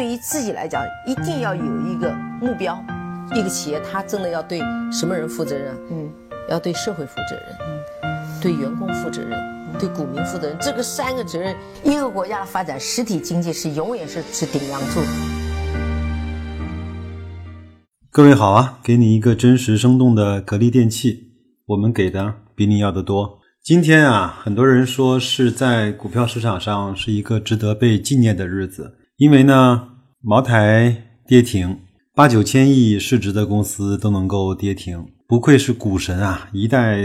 对于自己来讲，一定要有一个目标。一个企业，它真的要对什么人负责任？嗯，要对社会负责任，嗯，对员工负责任，对股民负责任。这个三个责任，一个国家的发展，实体经济是永远是是顶梁柱。各位好啊，给你一个真实生动的格力电器，我们给的比你要的多。今天啊，很多人说是在股票市场上是一个值得被纪念的日子，因为呢，茅台跌停。八九千亿市值的公司都能够跌停，不愧是股神啊，一代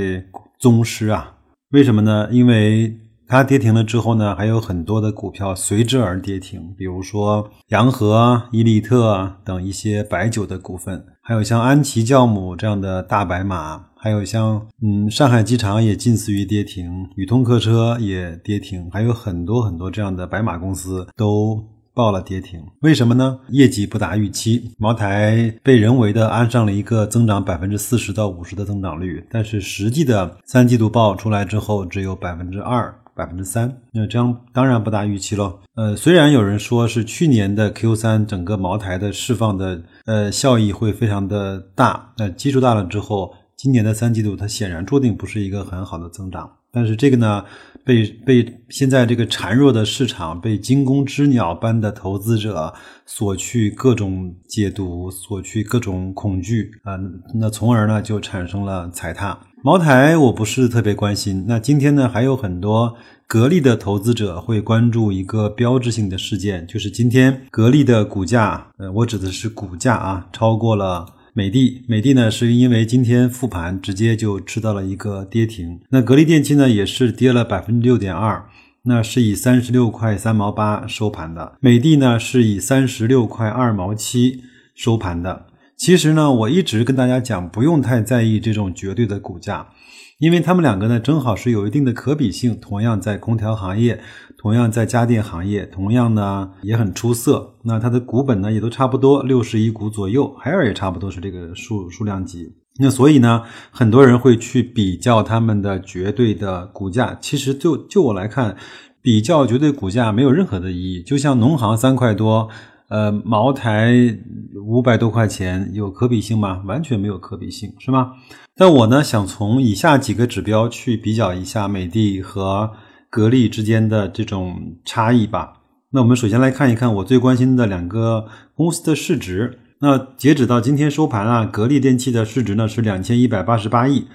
宗师啊！为什么呢？因为它跌停了之后呢，还有很多的股票随之而跌停，比如说洋河、伊利特等一些白酒的股份，还有像安琪酵母这样的大白马，还有像嗯上海机场也近似于跌停，宇通客车也跌停，还有很多很多这样的白马公司都。报了跌停，为什么呢？业绩不达预期，茅台被人为的安上了一个增长百分之四十到五十的增长率，但是实际的三季度报出来之后只有百分之二、百分之三，那这样当然不达预期喽。呃，虽然有人说是去年的 Q 三整个茅台的释放的呃效益会非常的大，那基数大了之后，今年的三季度它显然注定不是一个很好的增长。但是这个呢，被被现在这个孱弱的市场，被惊弓之鸟般的投资者所去各种解读，所去各种恐惧啊，那从而呢就产生了踩踏。茅台我不是特别关心。那今天呢还有很多格力的投资者会关注一个标志性的事件，就是今天格力的股价，呃，我指的是股价啊，超过了。美的，美的呢，是因为今天复盘直接就吃到了一个跌停。那格力电器呢，也是跌了百分之六点二，那是以三十六块三毛八收盘的。美的呢，是以三十六块二毛七收盘的。其实呢，我一直跟大家讲，不用太在意这种绝对的股价。因为他们两个呢，正好是有一定的可比性，同样在空调行业，同样在家电行业，同样呢也很出色。那它的股本呢也都差不多六十亿股左右，海尔也差不多是这个数数量级。那所以呢，很多人会去比较他们的绝对的股价。其实就就我来看，比较绝对股价没有任何的意义。就像农行三块多。呃，茅台五百多块钱有可比性吗？完全没有可比性，是吗？但我呢，想从以下几个指标去比较一下美的和格力之间的这种差异吧。那我们首先来看一看我最关心的两个公司的市值。那截止到今天收盘啊，格力电器的市值呢是两千一百八十八亿。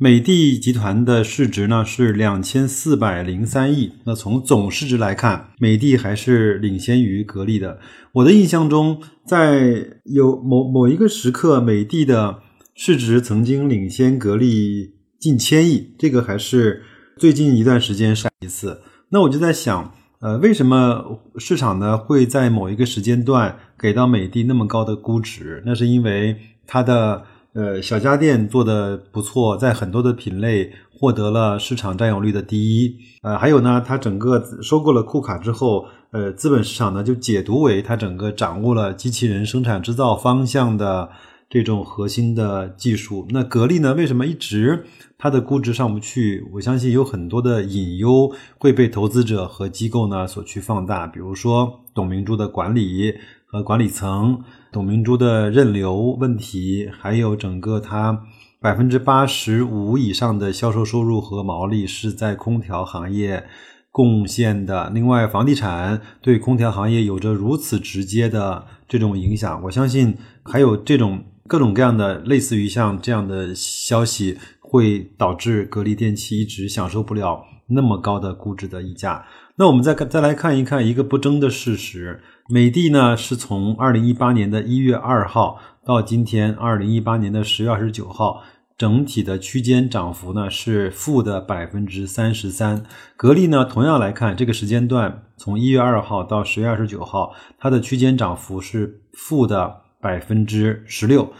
美的集团的市值呢是两千四百零三亿，那从总市值来看，美的还是领先于格力的。我的印象中，在有某某一个时刻，美的的市值曾经领先格力近千亿，这个还是最近一段时间上一次。那我就在想，呃，为什么市场呢会在某一个时间段给到美的那么高的估值？那是因为它的。呃，小家电做的不错，在很多的品类获得了市场占有率的第一。呃，还有呢，它整个收购了库卡之后，呃，资本市场呢就解读为它整个掌握了机器人生产制造方向的这种核心的技术。那格力呢，为什么一直它的估值上不去？我相信有很多的隐忧会被投资者和机构呢所去放大，比如说董明珠的管理和管理层。董明珠的认流问题，还有整个它百分之八十五以上的销售收入和毛利是在空调行业贡献的。另外，房地产对空调行业有着如此直接的这种影响，我相信还有这种各种各样的类似于像这样的消息，会导致格力电器一直享受不了那么高的估值的溢价。那我们再看，再来看一看一个不争的事实。美的呢，是从二零一八年的一月二号到今天二零一八年的十月二十九号，整体的区间涨幅呢是负的百分之三十三。格力呢，同样来看这个时间段，从一月二号到十月二十九号，它的区间涨幅是负的百分之十六。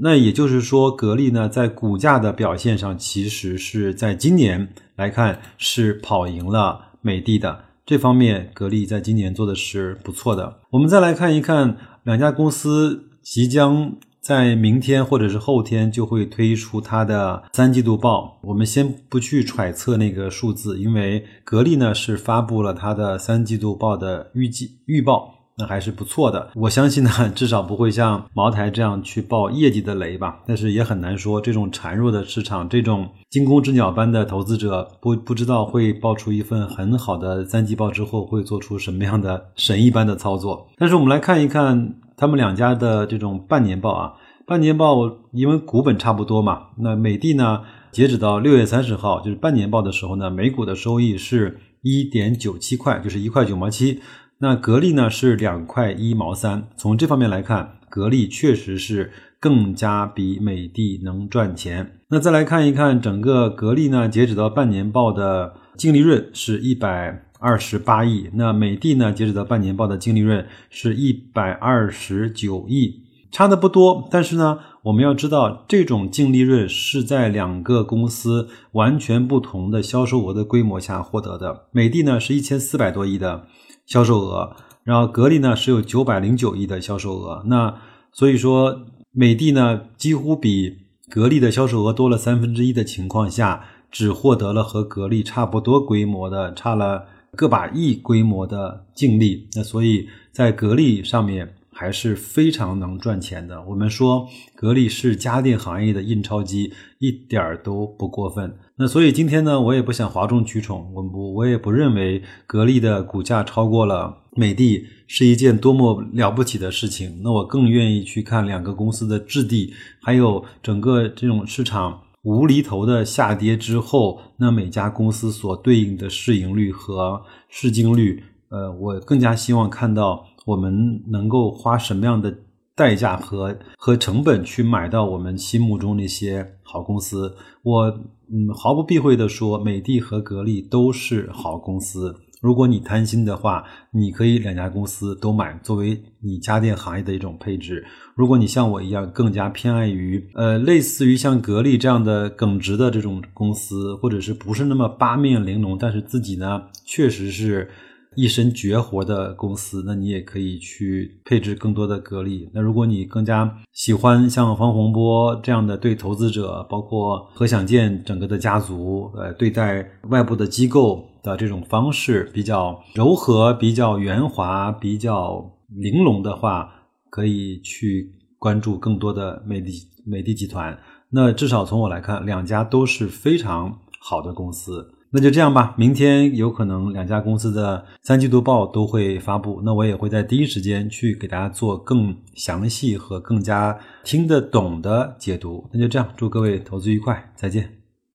那也就是说，格力呢在股价的表现上，其实是在今年来看是跑赢了美的的。这方面，格力在今年做的是不错的。我们再来看一看，两家公司即将在明天或者是后天就会推出它的三季度报。我们先不去揣测那个数字，因为格力呢是发布了它的三季度报的预计预报。那还是不错的。我相信呢，至少不会像茅台这样去爆业绩的雷吧。但是也很难说，这种孱弱的市场，这种惊弓之鸟般的投资者，不不知道会爆出一份很好的三季报之后会做出什么样的神一般的操作。但是我们来看一看他们两家的这种半年报啊，半年报因为股本差不多嘛，那美的呢？截止到六月三十号，就是半年报的时候呢，每股的收益是一点九七块，就是一块九毛七。那格力呢是两块一毛三。从这方面来看，格力确实是更加比美的能赚钱。那再来看一看整个格力呢，截止到半年报的净利润是一百二十八亿，那美的呢，截止到半年报的净利润是一百二十九亿。差的不多，但是呢，我们要知道，这种净利润是在两个公司完全不同的销售额的规模下获得的。美的呢是一千四百多亿的销售额，然后格力呢是有九百零九亿的销售额。那所以说，美的呢几乎比格力的销售额多了三分之一的情况下，只获得了和格力差不多规模的，差了个把亿规模的净利。那所以在格力上面。还是非常能赚钱的。我们说格力是家电行业的印钞机，一点儿都不过分。那所以今天呢，我也不想哗众取宠，我不，我也不认为格力的股价超过了美的是一件多么了不起的事情。那我更愿意去看两个公司的质地，还有整个这种市场无厘头的下跌之后，那每家公司所对应的市盈率和市净率。呃，我更加希望看到。我们能够花什么样的代价和和成本去买到我们心目中那些好公司？我嗯毫不避讳的说，美的和格力都是好公司。如果你贪心的话，你可以两家公司都买，作为你家电行业的一种配置。如果你像我一样更加偏爱于呃类似于像格力这样的耿直的这种公司，或者是不是那么八面玲珑，但是自己呢确实是。一身绝活的公司，那你也可以去配置更多的格力。那如果你更加喜欢像方洪波这样的对投资者，包括何享健整个的家族，呃，对待外部的机构的这种方式比较柔和、比较圆滑、比较玲珑的话，可以去关注更多的美的美的集团。那至少从我来看，两家都是非常好的公司。那就这样吧，明天有可能两家公司的三季度报都会发布，那我也会在第一时间去给大家做更详细和更加听得懂的解读。那就这样，祝各位投资愉快，再见。